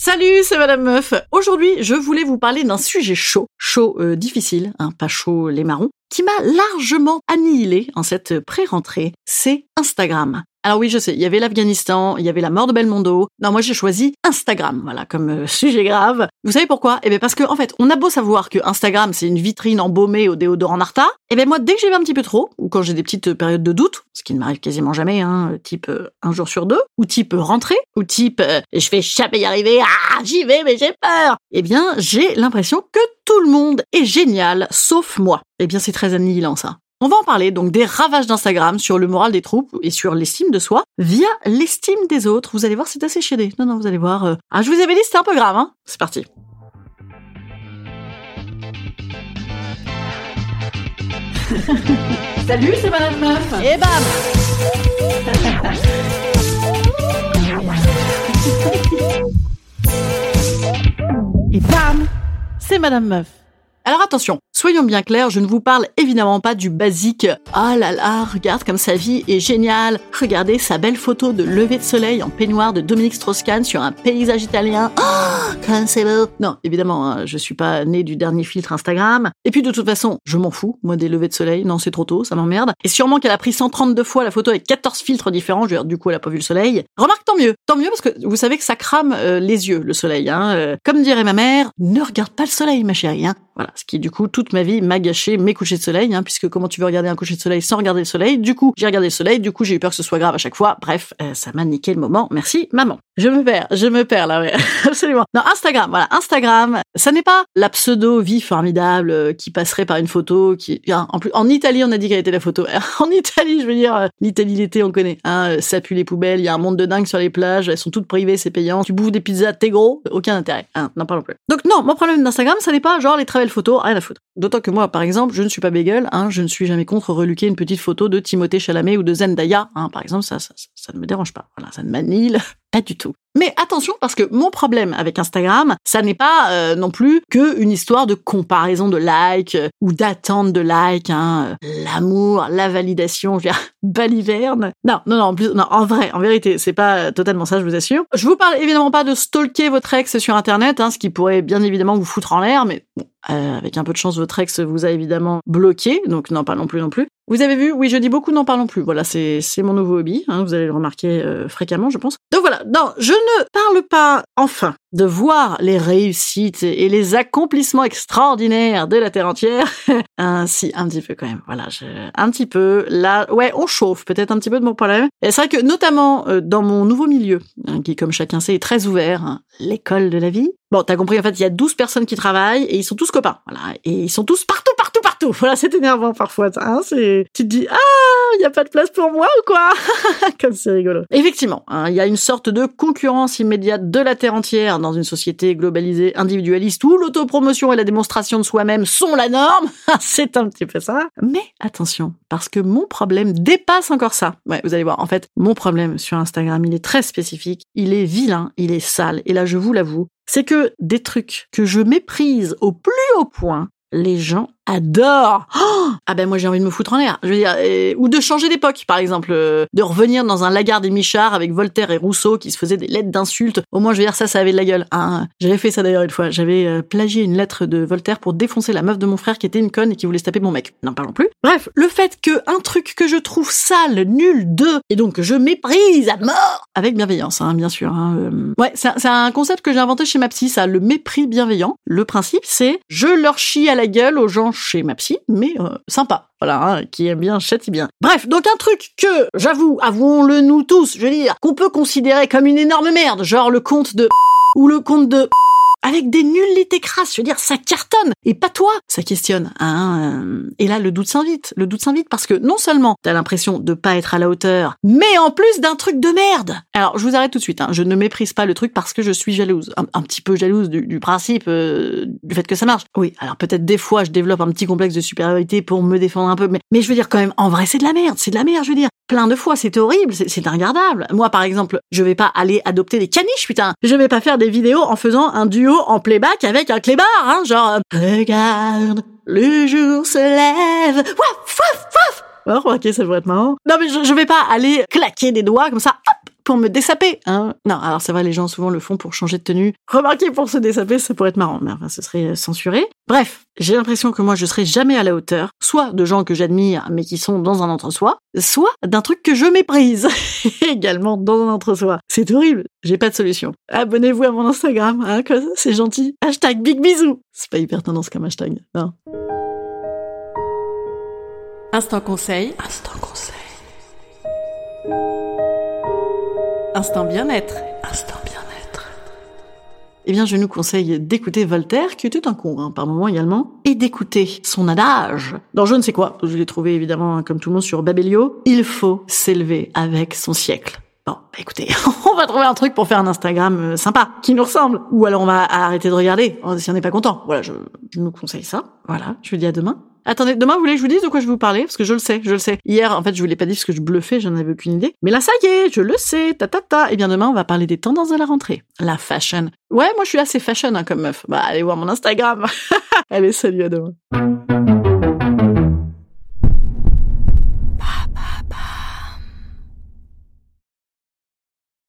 Salut, c'est Madame Meuf. Aujourd'hui, je voulais vous parler d'un sujet chaud, chaud euh, difficile, hein, pas chaud les marrons, qui m'a largement annihilé en cette pré-rentrée. C'est Instagram. Alors oui, je sais, il y avait l'Afghanistan, il y avait la mort de Belmondo. Non, moi j'ai choisi Instagram, voilà, comme euh, sujet grave. Vous savez pourquoi? Eh bien parce que en fait, on a beau savoir que Instagram c'est une vitrine embaumée au déodorant Narta. Eh bien moi, dès que j'y vais un petit peu trop, ou quand j'ai des petites périodes de doute, ce qui ne m'arrive quasiment jamais, hein, type euh, un jour sur deux, ou type rentrée, ou type euh, je vais jamais y arriver, ah j'y vais mais j'ai peur. Eh bien j'ai l'impression que tout le monde est génial, sauf moi. Eh bien c'est très annihilant ça. On va en parler donc des ravages d'Instagram sur le moral des troupes et sur l'estime de soi via l'estime des autres. Vous allez voir, c'est assez chédé. Non, non, vous allez voir. euh, Ah, je vous avais dit, c'était un peu grave, hein. C'est parti. Salut, c'est Madame Meuf. Et bam Et bam C'est Madame Meuf. Alors attention, soyons bien clairs, je ne vous parle évidemment pas du basique « Ah là là, regarde comme sa vie est géniale Regardez sa belle photo de lever de soleil en peignoir de Dominique Strauss-Kahn sur un paysage italien. Oh, comme c'est beau !» Non, évidemment, hein, je suis pas née du dernier filtre Instagram. Et puis de toute façon, je m'en fous, moi des levées de soleil. Non, c'est trop tôt, ça m'emmerde. Et sûrement qu'elle a pris 132 fois la photo avec 14 filtres différents, je veux dire, du coup elle a pas vu le soleil. Remarque, tant mieux, tant mieux parce que vous savez que ça crame euh, les yeux, le soleil. Hein. Euh, comme dirait ma mère, ne regarde pas le soleil, ma chérie. Hein. Voilà, ce qui du coup toute ma vie m'a gâché mes couchers de soleil, hein, puisque comment tu veux regarder un coucher de soleil sans regarder le soleil? Du coup, j'ai regardé le soleil, du coup j'ai eu peur que ce soit grave à chaque fois. Bref, euh, ça m'a niqué le moment. Merci maman. Je me perds, je me perds là, ouais, absolument. Non, Instagram, voilà, Instagram, ça n'est pas la pseudo vie formidable euh, qui passerait par une photo qui, en plus, en Italie on a dit qu'elle était la photo. en Italie, je veux dire, euh, l'Italie l'été on connaît, hein, euh, ça pue les poubelles, il y a un monde de dingue sur les plages, elles sont toutes privées, c'est payant. Tu bouffes des pizzas, t'es gros, aucun intérêt. Hein, n'en parlons plus. Donc non, mon problème d'Instagram, ça n'est pas genre les très belles photos, rien à foutre. D'autant que moi, par exemple, je ne suis pas bagel, hein, je ne suis jamais contre reluquer une petite photo de Timothée Chalamet ou de Zendaya, hein, par exemple, ça, ça, ça, ça ne me dérange pas. Voilà, ça ne m'annihile pas du tout. Mais attention parce que mon problème avec Instagram, ça n'est pas euh, non plus que une histoire de comparaison de likes euh, ou d'attente de likes, hein, euh, l'amour, la validation, je veux dire, baliverne. Non, non, non, en non, en vrai, en vérité, c'est pas totalement ça, je vous assure. Je vous parle évidemment pas de stalker votre ex sur internet, hein, ce qui pourrait bien évidemment vous foutre en l'air, mais bon, avec un peu de chance, votre ex vous a évidemment bloqué, donc non, pas non plus non plus. Vous avez vu, oui, je dis beaucoup, n'en parlons plus. Voilà, c'est mon nouveau hobby, hein, vous allez le remarquer euh, fréquemment, je pense. Donc voilà, non, je ne parle pas, enfin, de voir les réussites et les accomplissements extraordinaires de la terre entière. un, si, un petit peu quand même. Voilà, un petit peu. Là, ouais, on chauffe peut-être un petit peu de mon problème. Et c'est vrai que notamment euh, dans mon nouveau milieu, hein, qui comme chacun sait est très ouvert, hein, l'école de la vie. Bon, t'as compris, en fait, il y a 12 personnes qui travaillent et ils sont tous copains. Voilà, et ils sont tous partout, partout, Voilà, c'est énervant parfois. Hein, c'est, tu te dis, ah, il y a pas de place pour moi ou quoi Comme c'est rigolo. Effectivement, hein, il y a une sorte de concurrence immédiate de la terre entière dans une société globalisée, individualiste où l'autopromotion et la démonstration de soi-même sont la norme. c'est un petit peu ça. Mais attention, parce que mon problème dépasse encore ça. Ouais, vous allez voir. En fait, mon problème sur Instagram, il est très spécifique, il est vilain, il est sale. Et là, je vous l'avoue, c'est que des trucs que je méprise au plus haut point, les gens adore. Oh ah ben moi j'ai envie de me foutre en l'air. Je veux dire, ou de changer d'époque, par exemple, euh, de revenir dans un lagarde des Michard avec Voltaire et Rousseau qui se faisaient des lettres d'insultes. Au moins je veux dire ça, ça avait de la gueule. Hein. J'avais fait ça d'ailleurs une fois. J'avais euh, plagié une lettre de Voltaire pour défoncer la meuf de mon frère qui était une conne et qui voulait se taper mon mec. N'en parlons plus. Bref, le fait que un truc que je trouve sale, nul, de, et donc que je méprise à mort avec bienveillance, hein, bien sûr. Hein, euh. Ouais, c'est un concept que j'ai inventé chez ma psy, ça, le mépris bienveillant. Le principe, c'est je leur chie à la gueule aux gens chez ma psy, mais euh, sympa. Voilà, hein, qui aime bien, châtie bien. Bref, donc un truc que, j'avoue, avouons-le nous tous, je veux dire, qu'on peut considérer comme une énorme merde, genre le compte de ou le compte de avec des nullités crasses. Je veux dire, ça cartonne. Et pas toi. Ça questionne. Hein et là, le doute s'invite. Le doute s'invite parce que non seulement t'as l'impression de pas être à la hauteur, mais en plus d'un truc de merde. Alors, je vous arrête tout de suite. Hein. Je ne méprise pas le truc parce que je suis jalouse. Un, petit peu jalouse du, principe, euh, du fait que ça marche. Oui, alors peut-être des fois, je développe un petit complexe de supériorité pour me défendre un peu. Mais, mais je veux dire quand même, en vrai, c'est de la merde. C'est de la merde, je veux dire. Plein de fois, c'est horrible. C'est regardable. Moi, par exemple, je vais pas aller adopter des caniches, putain. Je vais pas faire des vidéos en faisant un duo en playback avec un clébard, hein, genre regarde, le jour se lève, waf waf waf. Oh, ok, ça pourrait être marrant. Non, mais je, je vais pas aller claquer des doigts comme ça, hop, pour me dessaper, hein. Non, alors c'est vrai, les gens souvent le font pour changer de tenue. Remarquez, pour se dessaper, ça pourrait être marrant, mais enfin, ce serait censuré. Bref, j'ai l'impression que moi, je serai jamais à la hauteur, soit de gens que j'admire, mais qui sont dans un entre-soi, soit d'un truc que je méprise, également dans un entre-soi. C'est horrible, j'ai pas de solution. Abonnez-vous à mon Instagram, hein, c'est gentil. Hashtag big bisous. C'est pas hyper tendance comme hashtag, non. Instant conseil. Instant conseil. Instant bien-être. Instant bien-être. Eh bien, je nous conseille d'écouter Voltaire, qui était un con, hein, par moment également, et d'écouter son adage. Dans je ne sais quoi, je l'ai trouvé évidemment, hein, comme tout le monde, sur Babelio. Il faut s'élever avec son siècle. Bon, bah, écoutez, on va trouver un truc pour faire un Instagram euh, sympa, qui nous ressemble. Ou alors on va arrêter de regarder, si on n'est pas content. Voilà, je, je nous conseille ça. Voilà, je vous dis à demain. Attendez, demain, vous voulez que je vous dise de quoi je vais vous parler? Parce que je le sais, je le sais. Hier, en fait, je vous l'ai pas dit parce que je bluffais, j'en avais aucune idée. Mais là, ça y est, je le sais, ta ta ta. Et eh bien demain, on va parler des tendances de la rentrée. La fashion. Ouais, moi, je suis assez fashion hein, comme meuf. Bah, allez voir mon Instagram. allez, salut, à demain.